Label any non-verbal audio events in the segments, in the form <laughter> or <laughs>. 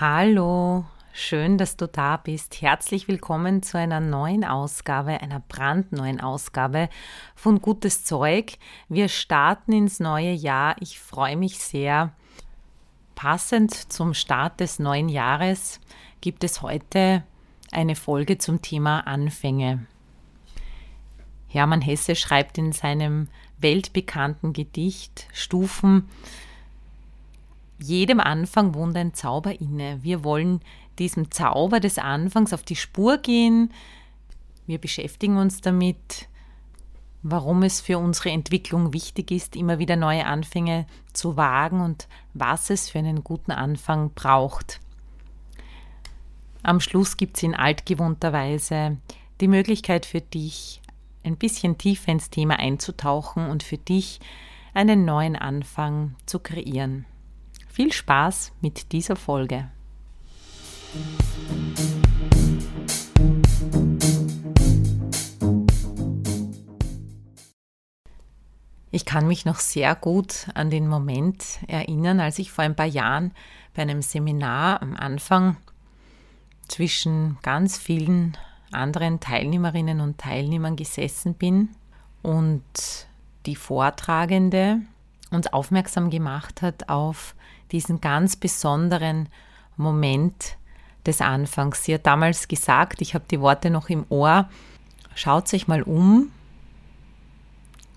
Hallo, schön, dass du da bist. Herzlich willkommen zu einer neuen Ausgabe, einer brandneuen Ausgabe von Gutes Zeug. Wir starten ins neue Jahr. Ich freue mich sehr. Passend zum Start des neuen Jahres gibt es heute eine Folge zum Thema Anfänge. Hermann Hesse schreibt in seinem weltbekannten Gedicht Stufen, jedem Anfang wohnt ein Zauber inne. Wir wollen diesem Zauber des Anfangs auf die Spur gehen. Wir beschäftigen uns damit, warum es für unsere Entwicklung wichtig ist, immer wieder neue Anfänge zu wagen und was es für einen guten Anfang braucht. Am Schluss gibt es in altgewohnter Weise die Möglichkeit für dich, ein bisschen tiefer ins Thema einzutauchen und für dich einen neuen Anfang zu kreieren. Viel Spaß mit dieser Folge. Ich kann mich noch sehr gut an den Moment erinnern, als ich vor ein paar Jahren bei einem Seminar am Anfang zwischen ganz vielen anderen Teilnehmerinnen und Teilnehmern gesessen bin und die Vortragende uns aufmerksam gemacht hat auf diesen ganz besonderen Moment des Anfangs. Sie hat damals gesagt, ich habe die Worte noch im Ohr, schaut sich mal um,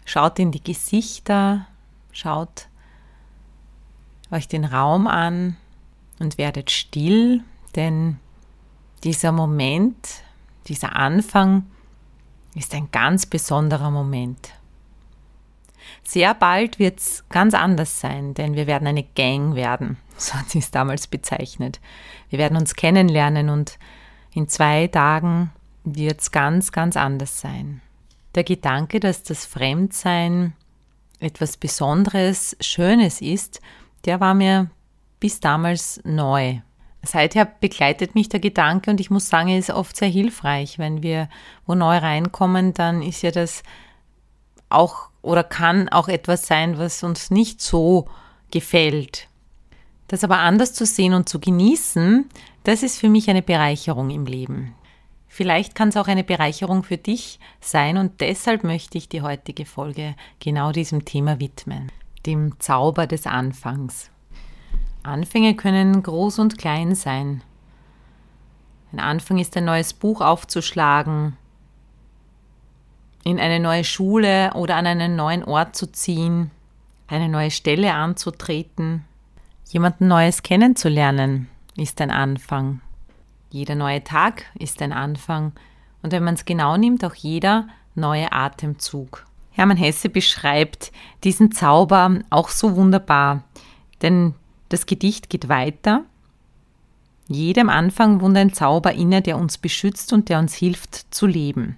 schaut in die Gesichter, schaut euch den Raum an und werdet still, denn dieser Moment, dieser Anfang ist ein ganz besonderer Moment. Sehr bald wird es ganz anders sein, denn wir werden eine Gang werden, <laughs> so hat sie es damals bezeichnet. Wir werden uns kennenlernen und in zwei Tagen wird es ganz, ganz anders sein. Der Gedanke, dass das Fremdsein etwas Besonderes, Schönes ist, der war mir bis damals neu. Seither begleitet mich der Gedanke und ich muss sagen, er ist oft sehr hilfreich. Wenn wir wo neu reinkommen, dann ist ja das auch oder kann auch etwas sein, was uns nicht so gefällt. Das aber anders zu sehen und zu genießen, das ist für mich eine Bereicherung im Leben. Vielleicht kann es auch eine Bereicherung für dich sein und deshalb möchte ich die heutige Folge genau diesem Thema widmen, dem Zauber des Anfangs. Anfänge können groß und klein sein. Ein Anfang ist ein neues Buch aufzuschlagen, in eine neue Schule oder an einen neuen Ort zu ziehen, eine neue Stelle anzutreten, jemanden Neues kennenzulernen, ist ein Anfang. Jeder neue Tag ist ein Anfang und wenn man es genau nimmt, auch jeder neue Atemzug. Hermann Hesse beschreibt diesen Zauber auch so wunderbar, denn das Gedicht geht weiter. Jedem Anfang wohnt ein Zauber inne, der uns beschützt und der uns hilft zu leben.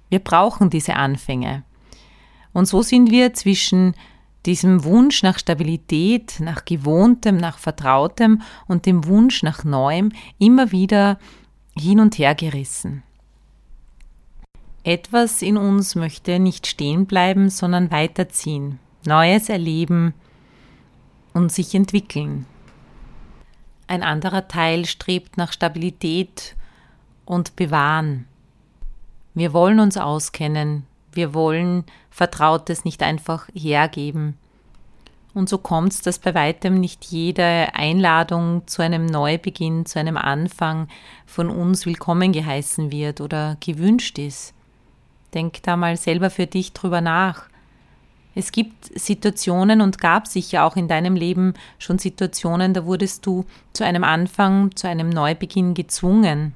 Wir brauchen diese Anfänge. Und so sind wir zwischen diesem Wunsch nach Stabilität, nach Gewohntem, nach Vertrautem und dem Wunsch nach Neuem immer wieder hin und her gerissen. Etwas in uns möchte nicht stehen bleiben, sondern weiterziehen, Neues erleben und sich entwickeln. Ein anderer Teil strebt nach Stabilität und Bewahren. Wir wollen uns auskennen, wir wollen Vertrautes nicht einfach hergeben. Und so kommt es, dass bei weitem nicht jede Einladung zu einem Neubeginn, zu einem Anfang von uns willkommen geheißen wird oder gewünscht ist. Denk da mal selber für dich drüber nach. Es gibt Situationen und gab sicher auch in deinem Leben schon Situationen, da wurdest du zu einem Anfang, zu einem Neubeginn gezwungen.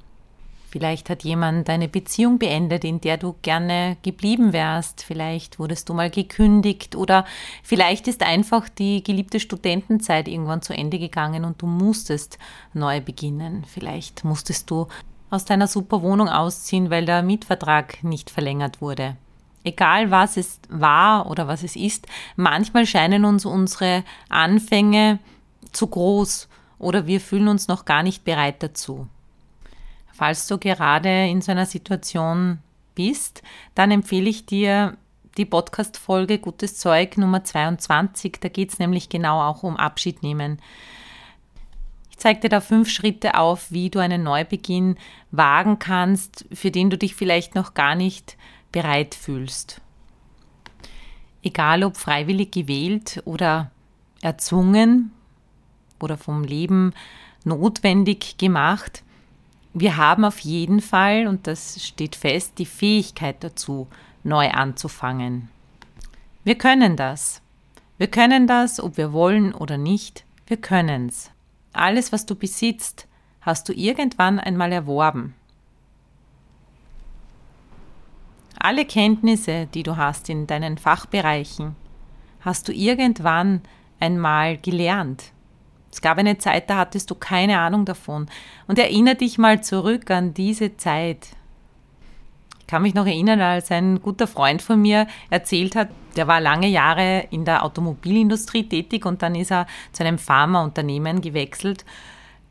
Vielleicht hat jemand deine Beziehung beendet, in der du gerne geblieben wärst. Vielleicht wurdest du mal gekündigt oder vielleicht ist einfach die geliebte Studentenzeit irgendwann zu Ende gegangen und du musstest neu beginnen. Vielleicht musstest du aus deiner super Wohnung ausziehen, weil der Mietvertrag nicht verlängert wurde. Egal was es war oder was es ist, manchmal scheinen uns unsere Anfänge zu groß oder wir fühlen uns noch gar nicht bereit dazu. Falls du gerade in so einer Situation bist, dann empfehle ich dir die Podcast-Folge Gutes Zeug Nummer 22. Da geht es nämlich genau auch um Abschied nehmen. Ich zeige dir da fünf Schritte auf, wie du einen Neubeginn wagen kannst, für den du dich vielleicht noch gar nicht bereit fühlst. Egal ob freiwillig gewählt oder erzwungen oder vom Leben notwendig gemacht, wir haben auf jeden Fall, und das steht fest, die Fähigkeit dazu, neu anzufangen. Wir können das. Wir können das, ob wir wollen oder nicht. Wir können's. Alles, was du besitzt, hast du irgendwann einmal erworben. Alle Kenntnisse, die du hast in deinen Fachbereichen, hast du irgendwann einmal gelernt. Es gab eine Zeit, da hattest du keine Ahnung davon. Und erinnere dich mal zurück an diese Zeit. Ich kann mich noch erinnern, als ein guter Freund von mir erzählt hat, der war lange Jahre in der Automobilindustrie tätig und dann ist er zu einem Pharmaunternehmen gewechselt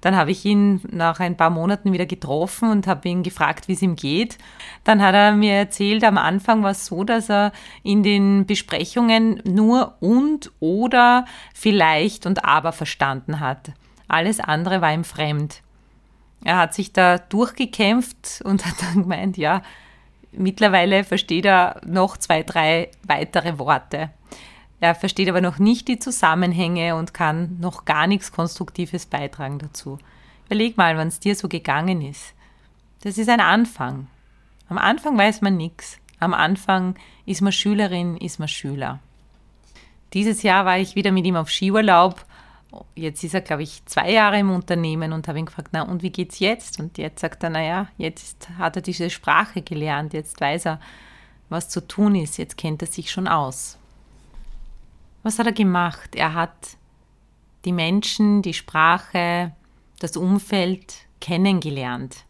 dann habe ich ihn nach ein paar Monaten wieder getroffen und habe ihn gefragt, wie es ihm geht. Dann hat er mir erzählt, am Anfang war es so, dass er in den Besprechungen nur und oder vielleicht und aber verstanden hat. Alles andere war ihm fremd. Er hat sich da durchgekämpft und hat dann gemeint, ja, mittlerweile versteht er noch zwei, drei weitere Worte. Er versteht aber noch nicht die Zusammenhänge und kann noch gar nichts Konstruktives beitragen dazu. Überleg mal, wann es dir so gegangen ist. Das ist ein Anfang. Am Anfang weiß man nichts. Am Anfang ist man Schülerin, ist man Schüler. Dieses Jahr war ich wieder mit ihm auf Skiurlaub. Jetzt ist er, glaube ich, zwei Jahre im Unternehmen und habe ihn gefragt, na und wie geht's jetzt? Und jetzt sagt er, naja, jetzt hat er diese Sprache gelernt, jetzt weiß er, was zu tun ist, jetzt kennt er sich schon aus. Was hat er gemacht? Er hat die Menschen, die Sprache, das Umfeld kennengelernt.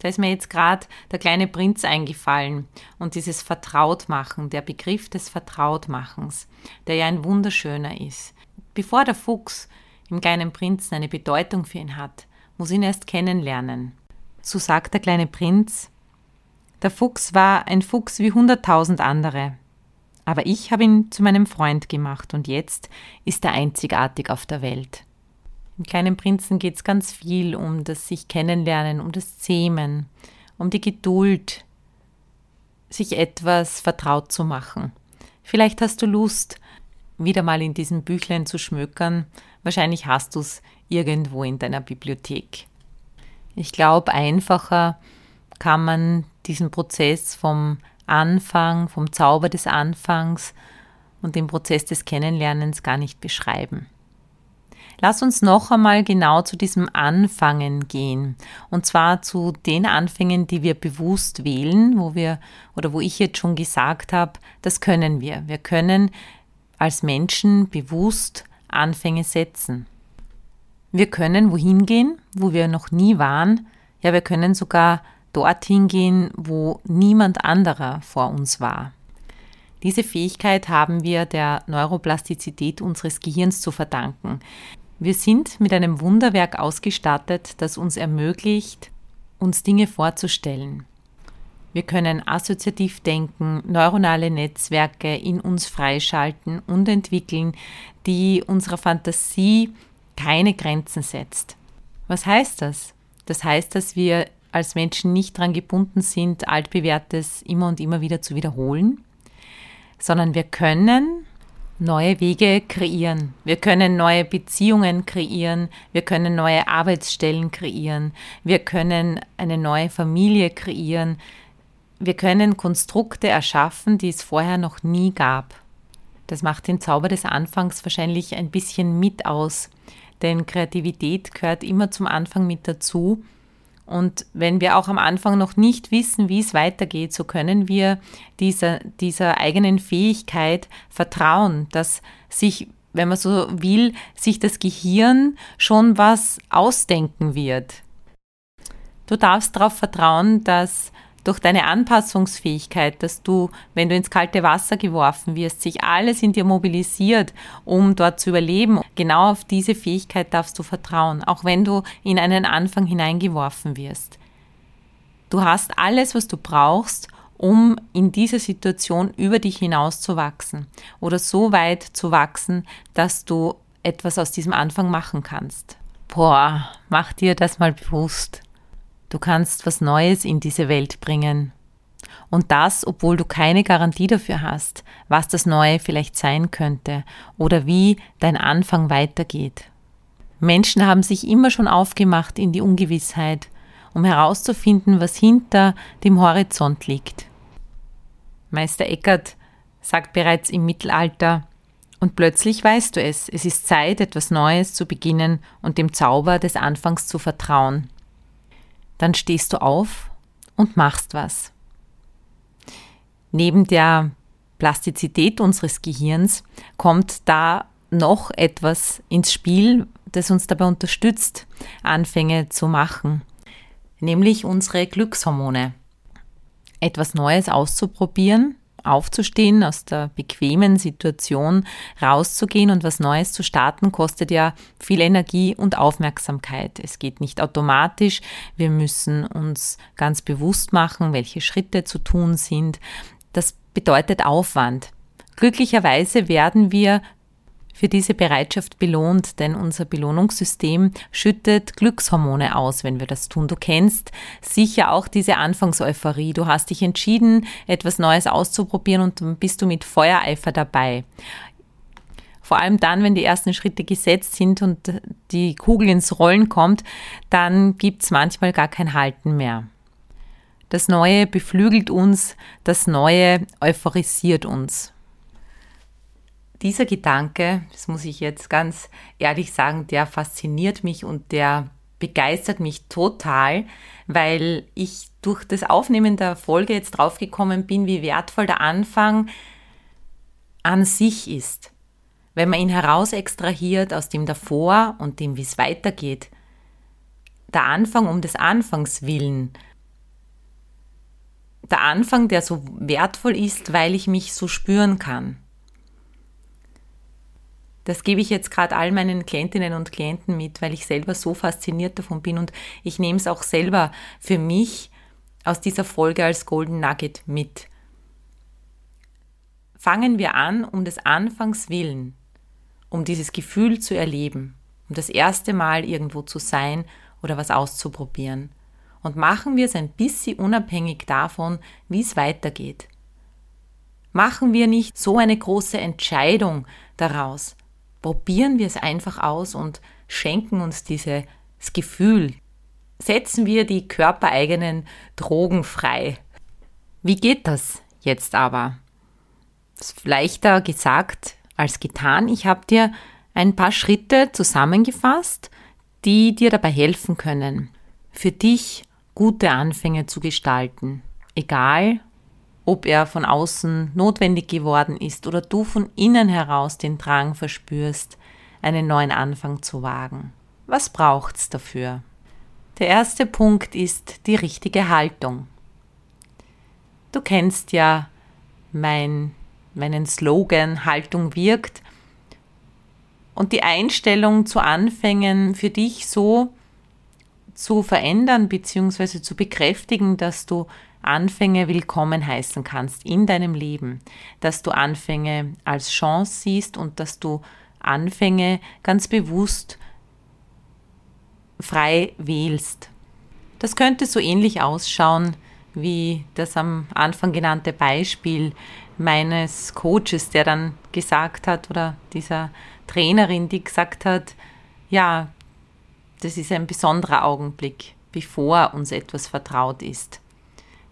Da ist mir jetzt gerade der kleine Prinz eingefallen und dieses Vertrautmachen, der Begriff des Vertrautmachens, der ja ein wunderschöner ist. Bevor der Fuchs im kleinen Prinzen eine Bedeutung für ihn hat, muss ihn erst kennenlernen. So sagt der kleine Prinz, der Fuchs war ein Fuchs wie hunderttausend andere. Aber ich habe ihn zu meinem Freund gemacht und jetzt ist er einzigartig auf der Welt. Im kleinen Prinzen geht es ganz viel um das sich kennenlernen, um das Zähmen, um die Geduld, sich etwas vertraut zu machen. Vielleicht hast du Lust, wieder mal in diesem Büchlein zu schmökern. Wahrscheinlich hast du es irgendwo in deiner Bibliothek. Ich glaube, einfacher kann man diesen Prozess vom Anfang, vom Zauber des Anfangs und dem Prozess des Kennenlernens gar nicht beschreiben. Lass uns noch einmal genau zu diesem Anfangen gehen. Und zwar zu den Anfängen, die wir bewusst wählen, wo wir oder wo ich jetzt schon gesagt habe, das können wir. Wir können als Menschen bewusst Anfänge setzen. Wir können wohin gehen, wo wir noch nie waren. Ja, wir können sogar dorthin gehen, wo niemand anderer vor uns war. Diese Fähigkeit haben wir der Neuroplastizität unseres Gehirns zu verdanken. Wir sind mit einem Wunderwerk ausgestattet, das uns ermöglicht, uns Dinge vorzustellen. Wir können assoziativ denken, neuronale Netzwerke in uns freischalten und entwickeln, die unserer Fantasie keine Grenzen setzt. Was heißt das? Das heißt, dass wir als Menschen nicht daran gebunden sind, altbewährtes immer und immer wieder zu wiederholen, sondern wir können neue Wege kreieren. Wir können neue Beziehungen kreieren. Wir können neue Arbeitsstellen kreieren. Wir können eine neue Familie kreieren. Wir können Konstrukte erschaffen, die es vorher noch nie gab. Das macht den Zauber des Anfangs wahrscheinlich ein bisschen mit aus, denn Kreativität gehört immer zum Anfang mit dazu und wenn wir auch am Anfang noch nicht wissen, wie es weitergeht, so können wir dieser, dieser eigenen Fähigkeit vertrauen, dass sich, wenn man so will, sich das Gehirn schon was ausdenken wird. Du darfst darauf vertrauen, dass durch deine Anpassungsfähigkeit, dass du, wenn du ins kalte Wasser geworfen wirst, sich alles in dir mobilisiert, um dort zu überleben. Genau auf diese Fähigkeit darfst du vertrauen, auch wenn du in einen Anfang hineingeworfen wirst. Du hast alles, was du brauchst, um in dieser Situation über dich hinaus zu wachsen oder so weit zu wachsen, dass du etwas aus diesem Anfang machen kannst. Boah, mach dir das mal bewusst. Du kannst was Neues in diese Welt bringen. Und das, obwohl du keine Garantie dafür hast, was das Neue vielleicht sein könnte oder wie dein Anfang weitergeht. Menschen haben sich immer schon aufgemacht in die Ungewissheit, um herauszufinden, was hinter dem Horizont liegt. Meister Eckert sagt bereits im Mittelalter, und plötzlich weißt du es, es ist Zeit, etwas Neues zu beginnen und dem Zauber des Anfangs zu vertrauen dann stehst du auf und machst was. Neben der Plastizität unseres Gehirns kommt da noch etwas ins Spiel, das uns dabei unterstützt, Anfänge zu machen, nämlich unsere Glückshormone. Etwas Neues auszuprobieren aufzustehen, aus der bequemen Situation rauszugehen und was Neues zu starten, kostet ja viel Energie und Aufmerksamkeit. Es geht nicht automatisch. Wir müssen uns ganz bewusst machen, welche Schritte zu tun sind. Das bedeutet Aufwand. Glücklicherweise werden wir für diese Bereitschaft belohnt, denn unser Belohnungssystem schüttet Glückshormone aus, wenn wir das tun. Du kennst sicher auch diese Anfangseuphorie. Du hast dich entschieden, etwas Neues auszuprobieren und bist du mit Feuereifer dabei. Vor allem dann, wenn die ersten Schritte gesetzt sind und die Kugel ins Rollen kommt, dann gibt es manchmal gar kein Halten mehr. Das Neue beflügelt uns, das Neue euphorisiert uns dieser Gedanke, das muss ich jetzt ganz ehrlich sagen, der fasziniert mich und der begeistert mich total, weil ich durch das Aufnehmen der Folge jetzt draufgekommen bin, wie wertvoll der Anfang an sich ist. Wenn man ihn heraus extrahiert aus dem davor und dem, wie es weitergeht. Der Anfang um des Anfangs willen. Der Anfang, der so wertvoll ist, weil ich mich so spüren kann. Das gebe ich jetzt gerade all meinen Klientinnen und Klienten mit, weil ich selber so fasziniert davon bin und ich nehme es auch selber für mich aus dieser Folge als Golden Nugget mit. Fangen wir an, um des Anfangs willen, um dieses Gefühl zu erleben, um das erste Mal irgendwo zu sein oder was auszuprobieren. Und machen wir es ein bisschen unabhängig davon, wie es weitergeht. Machen wir nicht so eine große Entscheidung daraus, probieren wir es einfach aus und schenken uns dieses Gefühl. Setzen wir die körpereigenen Drogen frei. Wie geht das jetzt aber? Das ist leichter gesagt als getan. Ich habe dir ein paar Schritte zusammengefasst, die dir dabei helfen können, für dich gute Anfänge zu gestalten. Egal, ob er von außen notwendig geworden ist oder du von innen heraus den Drang verspürst, einen neuen Anfang zu wagen. Was braucht's dafür? Der erste Punkt ist die richtige Haltung. Du kennst ja mein, meinen Slogan Haltung wirkt und die Einstellung zu Anfängen für dich so zu verändern bzw. zu bekräftigen, dass du Anfänge willkommen heißen kannst in deinem Leben, dass du Anfänge als Chance siehst und dass du Anfänge ganz bewusst frei wählst. Das könnte so ähnlich ausschauen wie das am Anfang genannte Beispiel meines Coaches, der dann gesagt hat, oder dieser Trainerin, die gesagt hat, ja, das ist ein besonderer Augenblick, bevor uns etwas vertraut ist.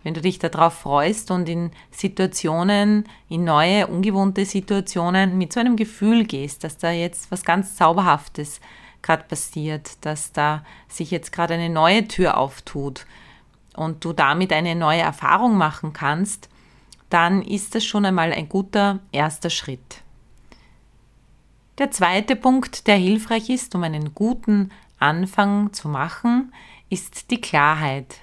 Wenn du dich darauf freust und in Situationen, in neue, ungewohnte Situationen mit so einem Gefühl gehst, dass da jetzt was ganz Zauberhaftes gerade passiert, dass da sich jetzt gerade eine neue Tür auftut und du damit eine neue Erfahrung machen kannst, dann ist das schon einmal ein guter erster Schritt. Der zweite Punkt, der hilfreich ist, um einen guten Anfang zu machen, ist die Klarheit.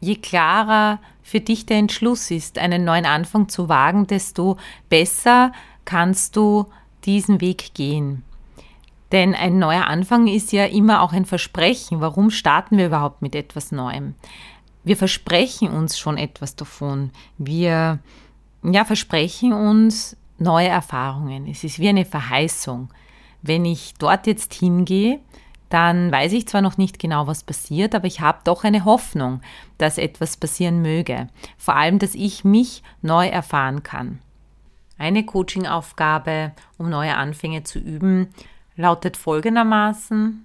Je klarer für dich der Entschluss ist, einen neuen Anfang zu wagen, desto besser kannst du diesen Weg gehen. Denn ein neuer Anfang ist ja immer auch ein Versprechen. Warum starten wir überhaupt mit etwas Neuem? Wir versprechen uns schon etwas davon. Wir ja, versprechen uns neue Erfahrungen. Es ist wie eine Verheißung. Wenn ich dort jetzt hingehe, dann weiß ich zwar noch nicht genau, was passiert, aber ich habe doch eine Hoffnung, dass etwas passieren möge. Vor allem, dass ich mich neu erfahren kann. Eine Coaching-Aufgabe, um neue Anfänge zu üben, lautet folgendermaßen.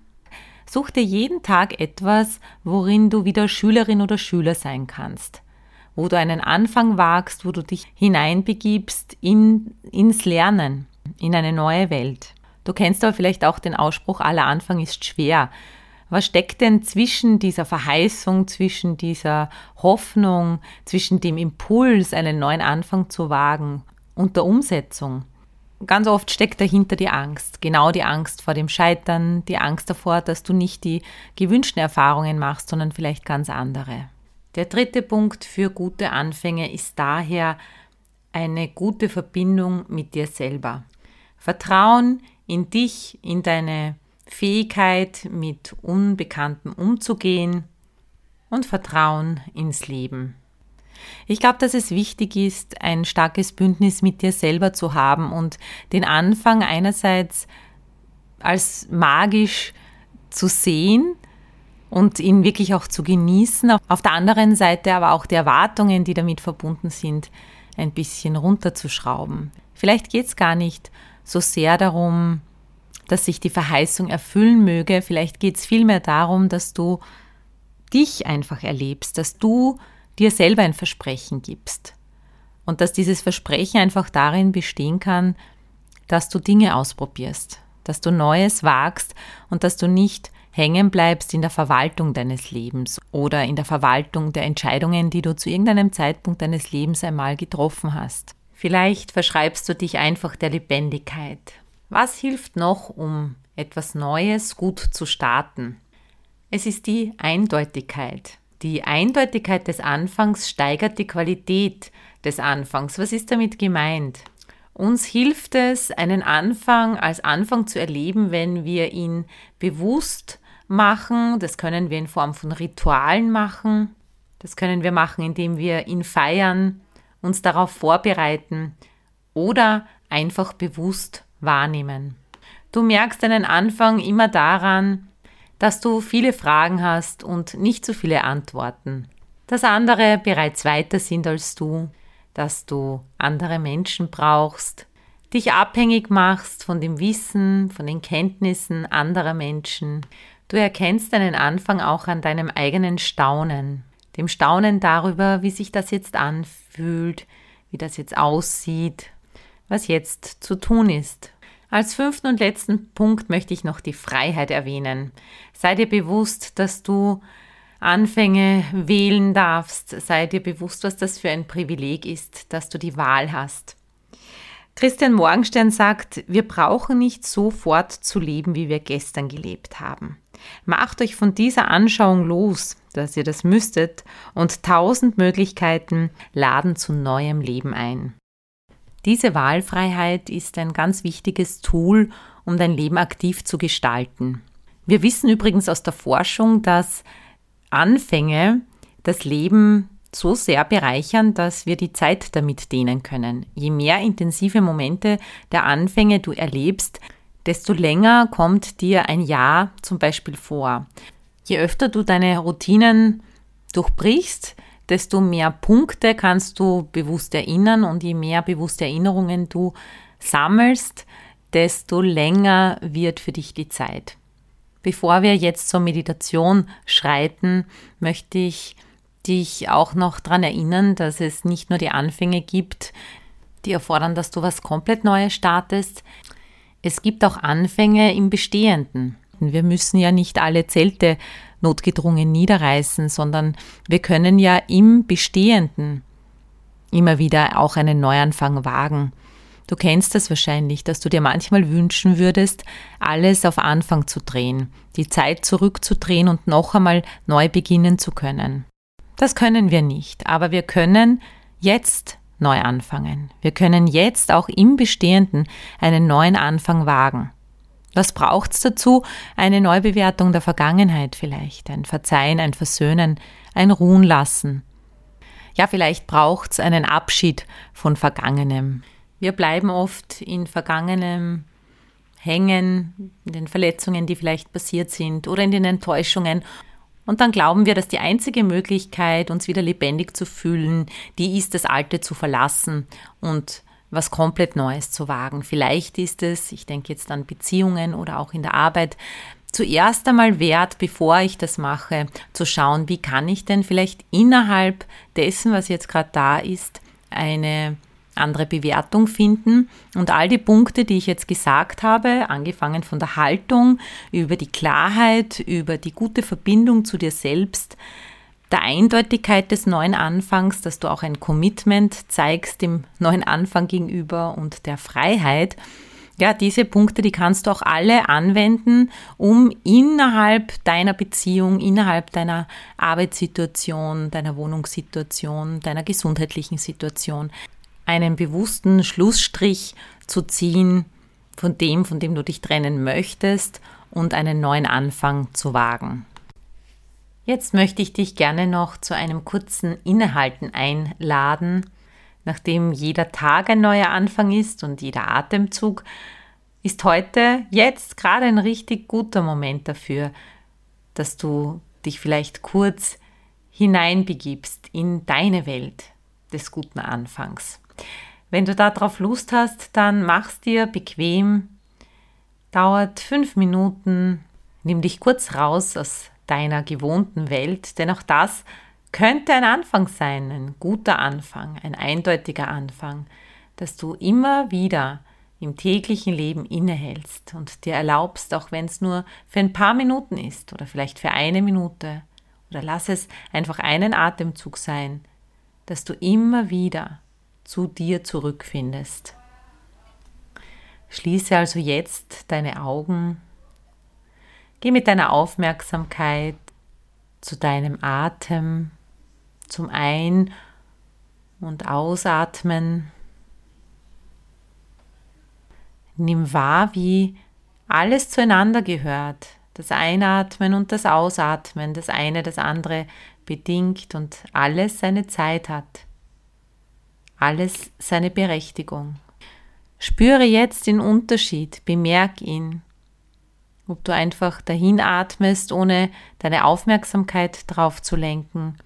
Such dir jeden Tag etwas, worin du wieder Schülerin oder Schüler sein kannst. Wo du einen Anfang wagst, wo du dich hineinbegibst in, ins Lernen, in eine neue Welt. Du kennst aber vielleicht auch den Ausspruch, aller Anfang ist schwer. Was steckt denn zwischen dieser Verheißung, zwischen dieser Hoffnung, zwischen dem Impuls, einen neuen Anfang zu wagen und der Umsetzung? Ganz oft steckt dahinter die Angst, genau die Angst vor dem Scheitern, die Angst davor, dass du nicht die gewünschten Erfahrungen machst, sondern vielleicht ganz andere. Der dritte Punkt für gute Anfänge ist daher eine gute Verbindung mit dir selber. Vertrauen in dich, in deine Fähigkeit, mit Unbekanntem umzugehen und Vertrauen ins Leben. Ich glaube, dass es wichtig ist, ein starkes Bündnis mit dir selber zu haben und den Anfang einerseits als magisch zu sehen und ihn wirklich auch zu genießen. Auf der anderen Seite aber auch die Erwartungen, die damit verbunden sind, ein bisschen runterzuschrauben. Vielleicht geht es gar nicht so sehr darum, dass sich die Verheißung erfüllen möge. Vielleicht geht es vielmehr darum, dass du dich einfach erlebst, dass du dir selber ein Versprechen gibst. Und dass dieses Versprechen einfach darin bestehen kann, dass du Dinge ausprobierst, dass du Neues wagst und dass du nicht hängen bleibst in der Verwaltung deines Lebens oder in der Verwaltung der Entscheidungen, die du zu irgendeinem Zeitpunkt deines Lebens einmal getroffen hast. Vielleicht verschreibst du dich einfach der Lebendigkeit. Was hilft noch, um etwas Neues gut zu starten? Es ist die Eindeutigkeit. Die Eindeutigkeit des Anfangs steigert die Qualität des Anfangs. Was ist damit gemeint? Uns hilft es, einen Anfang als Anfang zu erleben, wenn wir ihn bewusst machen. Das können wir in Form von Ritualen machen. Das können wir machen, indem wir ihn feiern, uns darauf vorbereiten oder einfach bewusst wahrnehmen. Du merkst deinen Anfang immer daran, dass du viele Fragen hast und nicht so viele Antworten, dass andere bereits weiter sind als du, dass du andere Menschen brauchst, dich abhängig machst von dem Wissen, von den Kenntnissen anderer Menschen. Du erkennst deinen Anfang auch an deinem eigenen Staunen dem Staunen darüber, wie sich das jetzt anfühlt, wie das jetzt aussieht, was jetzt zu tun ist. Als fünften und letzten Punkt möchte ich noch die Freiheit erwähnen. Sei dir bewusst, dass du Anfänge wählen darfst. Sei dir bewusst, was das für ein Privileg ist, dass du die Wahl hast. Christian Morgenstern sagt, wir brauchen nicht sofort zu leben, wie wir gestern gelebt haben. Macht euch von dieser Anschauung los, dass ihr das müsstet, und tausend Möglichkeiten laden zu neuem Leben ein. Diese Wahlfreiheit ist ein ganz wichtiges Tool, um dein Leben aktiv zu gestalten. Wir wissen übrigens aus der Forschung, dass Anfänge das Leben so sehr bereichern, dass wir die Zeit damit dehnen können. Je mehr intensive Momente der Anfänge du erlebst, desto länger kommt dir ein Jahr zum Beispiel vor. Je öfter du deine Routinen durchbrichst, desto mehr Punkte kannst du bewusst erinnern und je mehr bewusste Erinnerungen du sammelst, desto länger wird für dich die Zeit. Bevor wir jetzt zur Meditation schreiten, möchte ich dich auch noch daran erinnern, dass es nicht nur die Anfänge gibt, die erfordern, dass du was komplett Neues startest. Es gibt auch Anfänge im Bestehenden. Wir müssen ja nicht alle Zelte notgedrungen niederreißen, sondern wir können ja im Bestehenden immer wieder auch einen Neuanfang wagen. Du kennst das wahrscheinlich, dass du dir manchmal wünschen würdest, alles auf Anfang zu drehen, die Zeit zurückzudrehen und noch einmal neu beginnen zu können. Das können wir nicht, aber wir können jetzt neu anfangen. Wir können jetzt auch im Bestehenden einen neuen Anfang wagen. Was braucht's dazu? Eine Neubewertung der Vergangenheit vielleicht, ein Verzeihen, ein Versöhnen, ein Ruhen lassen. Ja, vielleicht braucht's einen Abschied von Vergangenem. Wir bleiben oft in Vergangenem hängen, in den Verletzungen, die vielleicht passiert sind oder in den Enttäuschungen. Und dann glauben wir, dass die einzige Möglichkeit, uns wieder lebendig zu fühlen, die ist, das Alte zu verlassen und was komplett Neues zu wagen. Vielleicht ist es, ich denke jetzt an Beziehungen oder auch in der Arbeit, zuerst einmal wert, bevor ich das mache, zu schauen, wie kann ich denn vielleicht innerhalb dessen, was jetzt gerade da ist, eine andere Bewertung finden und all die Punkte, die ich jetzt gesagt habe, angefangen von der Haltung über die Klarheit, über die gute Verbindung zu dir selbst, der Eindeutigkeit des neuen Anfangs, dass du auch ein Commitment zeigst dem neuen Anfang gegenüber und der Freiheit. Ja, diese Punkte, die kannst du auch alle anwenden, um innerhalb deiner Beziehung, innerhalb deiner Arbeitssituation, deiner Wohnungssituation, deiner gesundheitlichen Situation einen bewussten Schlussstrich zu ziehen von dem, von dem du dich trennen möchtest und einen neuen Anfang zu wagen. Jetzt möchte ich dich gerne noch zu einem kurzen Innehalten einladen. Nachdem jeder Tag ein neuer Anfang ist und jeder Atemzug, ist heute, jetzt gerade ein richtig guter Moment dafür, dass du dich vielleicht kurz hineinbegibst in deine Welt des guten Anfangs. Wenn du darauf Lust hast, dann mach's dir bequem. Dauert fünf Minuten. Nimm dich kurz raus aus deiner gewohnten Welt, denn auch das könnte ein Anfang sein, ein guter Anfang, ein eindeutiger Anfang, dass du immer wieder im täglichen Leben innehältst und dir erlaubst, auch wenn es nur für ein paar Minuten ist oder vielleicht für eine Minute oder lass es einfach einen Atemzug sein, dass du immer wieder zu dir zurückfindest. Schließe also jetzt deine Augen Geh mit deiner Aufmerksamkeit zu deinem Atem, zum Ein- und Ausatmen. Nimm wahr, wie alles zueinander gehört. Das Einatmen und das Ausatmen, das eine das andere bedingt und alles seine Zeit hat. Alles seine Berechtigung. Spüre jetzt den Unterschied, bemerk ihn ob du einfach dahin atmest, ohne deine Aufmerksamkeit drauf zu lenken,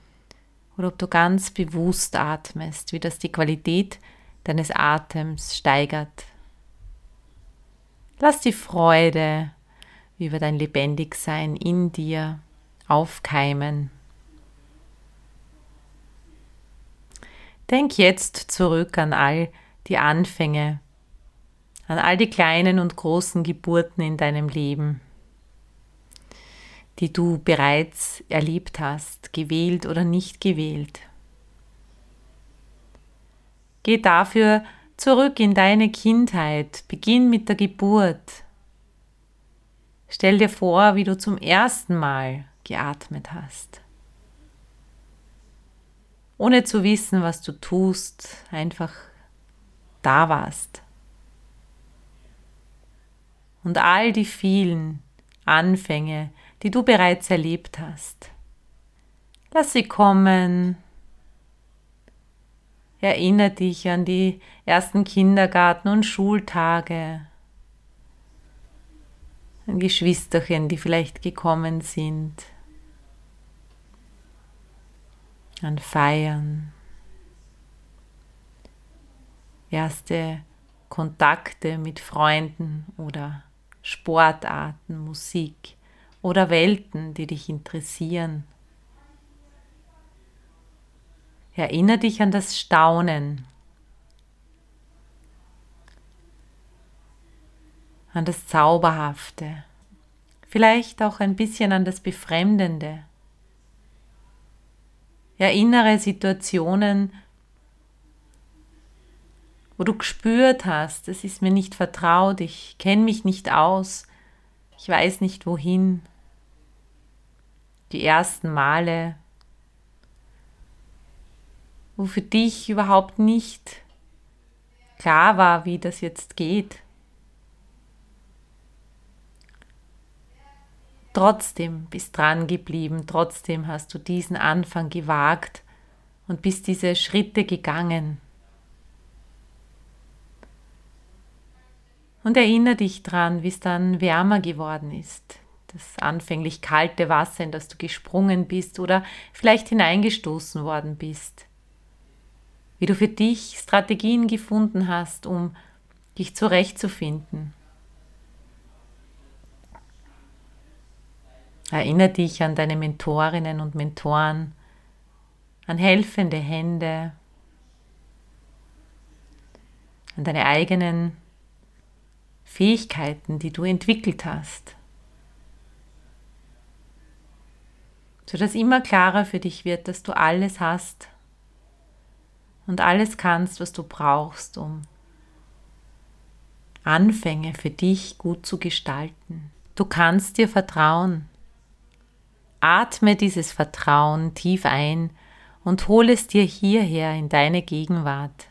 oder ob du ganz bewusst atmest, wie das die Qualität deines Atems steigert. Lass die Freude über dein Lebendigsein in dir aufkeimen. Denk jetzt zurück an all die Anfänge, an all die kleinen und großen Geburten in deinem Leben, die du bereits erlebt hast, gewählt oder nicht gewählt. Geh dafür zurück in deine Kindheit, beginn mit der Geburt. Stell dir vor, wie du zum ersten Mal geatmet hast. Ohne zu wissen, was du tust, einfach da warst und all die vielen Anfänge, die du bereits erlebt hast. Lass sie kommen. Erinnere dich an die ersten Kindergarten- und Schultage, an Geschwisterchen, die vielleicht gekommen sind. An Feiern, erste Kontakte mit Freunden oder Sportarten, Musik oder Welten, die dich interessieren. Erinnere dich an das Staunen, an das Zauberhafte, vielleicht auch ein bisschen an das Befremdende. Erinnere Situationen, wo du gespürt hast, es ist mir nicht vertraut, ich kenne mich nicht aus, ich weiß nicht wohin. Die ersten Male, wo für dich überhaupt nicht klar war, wie das jetzt geht. Trotzdem bist dran geblieben, trotzdem hast du diesen Anfang gewagt und bist diese Schritte gegangen. Und erinnere dich dran, wie es dann wärmer geworden ist. Das anfänglich kalte Wasser, in das du gesprungen bist oder vielleicht hineingestoßen worden bist. Wie du für dich Strategien gefunden hast, um dich zurechtzufinden. Erinnere dich an deine Mentorinnen und Mentoren, an helfende Hände, an deine eigenen Fähigkeiten, die du entwickelt hast. Sodass immer klarer für dich wird, dass du alles hast und alles kannst, was du brauchst, um Anfänge für dich gut zu gestalten. Du kannst dir vertrauen. Atme dieses Vertrauen tief ein und hole es dir hierher in deine Gegenwart.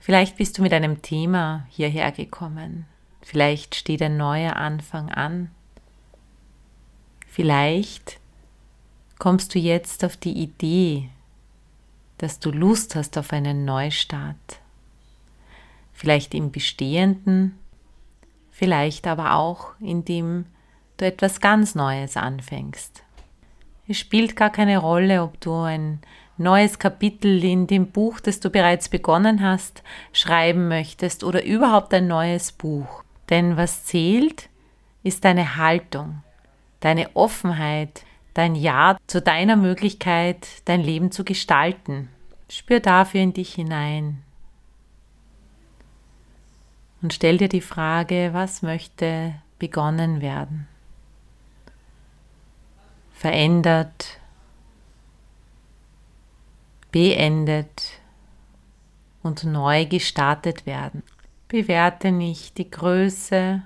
Vielleicht bist du mit einem Thema hierher gekommen. Vielleicht steht ein neuer Anfang an. Vielleicht kommst du jetzt auf die Idee, dass du Lust hast auf einen Neustart. Vielleicht im Bestehenden, vielleicht aber auch, indem du etwas ganz Neues anfängst. Es spielt gar keine Rolle, ob du ein neues Kapitel in dem Buch, das du bereits begonnen hast, schreiben möchtest oder überhaupt ein neues Buch. Denn was zählt, ist deine Haltung, deine Offenheit, dein Ja zu deiner Möglichkeit, dein Leben zu gestalten. Spür dafür in dich hinein. Und stell dir die Frage, was möchte begonnen werden? Verändert, beendet und neu gestartet werden. Bewerte nicht die Größe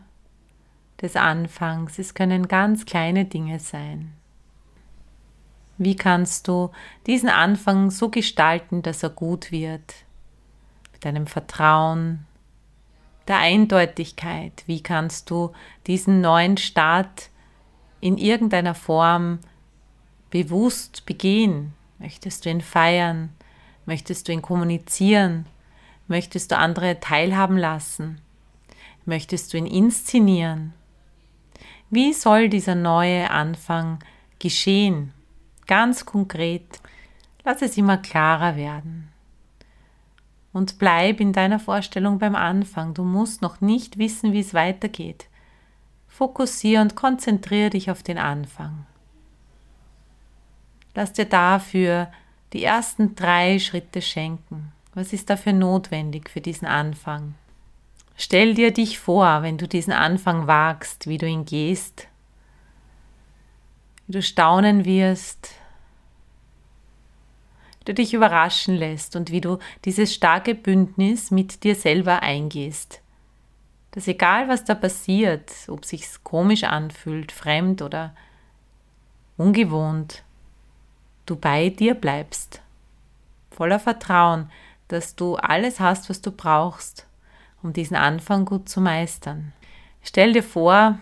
des Anfangs, es können ganz kleine Dinge sein. Wie kannst du diesen Anfang so gestalten, dass er gut wird? Mit deinem Vertrauen, der Eindeutigkeit. Wie kannst du diesen neuen Start in irgendeiner Form bewusst begehen? Möchtest du ihn feiern? Möchtest du ihn kommunizieren? Möchtest du andere teilhaben lassen? Möchtest du ihn inszenieren? Wie soll dieser neue Anfang geschehen? Ganz konkret. Lass es immer klarer werden. Und bleib in deiner Vorstellung beim Anfang. Du musst noch nicht wissen, wie es weitergeht. Fokussiere und konzentriere dich auf den Anfang. Lass dir dafür die ersten drei Schritte schenken. Was ist dafür notwendig für diesen Anfang? Stell dir dich vor, wenn du diesen Anfang wagst, wie du ihn gehst, wie du staunen wirst, wie du dich überraschen lässt und wie du dieses starke Bündnis mit dir selber eingehst. Dass egal was da passiert, ob sich's komisch anfühlt, fremd oder ungewohnt, du bei dir bleibst. Voller Vertrauen, dass du alles hast, was du brauchst, um diesen Anfang gut zu meistern. Stell dir vor,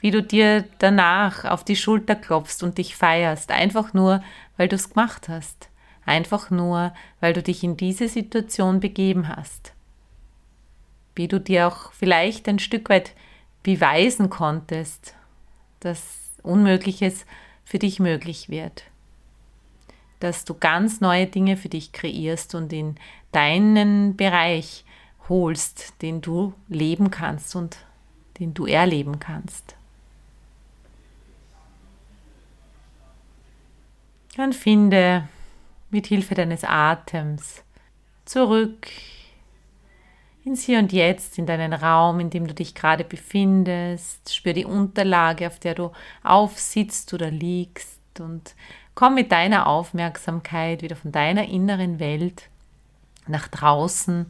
wie du dir danach auf die Schulter klopfst und dich feierst, einfach nur, weil du es gemacht hast, einfach nur, weil du dich in diese Situation begeben hast. Wie du dir auch vielleicht ein Stück weit beweisen konntest, dass Unmögliches für dich möglich wird. Dass du ganz neue Dinge für dich kreierst und in deinen Bereich holst, den du leben kannst und den du erleben kannst. Dann finde mit Hilfe deines Atems zurück ins Hier und Jetzt, in deinen Raum, in dem du dich gerade befindest. Spür die Unterlage, auf der du aufsitzt oder liegst und komm mit deiner Aufmerksamkeit wieder von deiner inneren Welt nach draußen.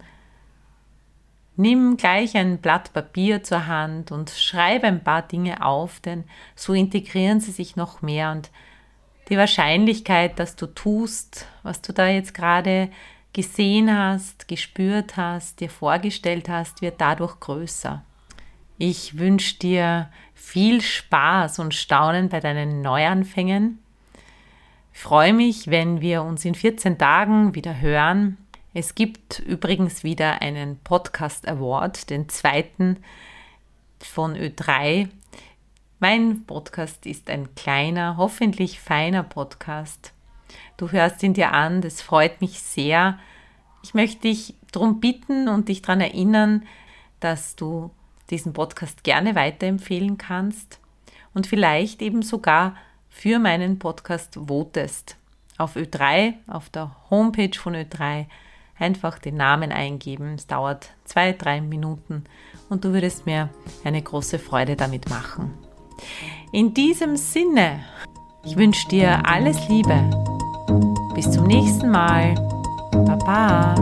Nimm gleich ein Blatt Papier zur Hand und schreibe ein paar Dinge auf, denn so integrieren sie sich noch mehr und die Wahrscheinlichkeit, dass du tust, was du da jetzt gerade gesehen hast, gespürt hast, dir vorgestellt hast, wird dadurch größer. Ich wünsche dir viel Spaß und Staunen bei deinen Neuanfängen. Ich freue mich, wenn wir uns in 14 Tagen wieder hören. Es gibt übrigens wieder einen Podcast Award, den zweiten von Ö3. Mein Podcast ist ein kleiner, hoffentlich feiner Podcast. Du hörst ihn dir an, das freut mich sehr. Ich möchte dich darum bitten und dich daran erinnern, dass du diesen Podcast gerne weiterempfehlen kannst und vielleicht eben sogar für meinen Podcast votest. Auf Ö3, auf der Homepage von Ö3, einfach den Namen eingeben. Es dauert zwei, drei Minuten und du würdest mir eine große Freude damit machen. In diesem Sinne, ich wünsche dir alles Liebe. Bis zum nächsten Mal. Baba.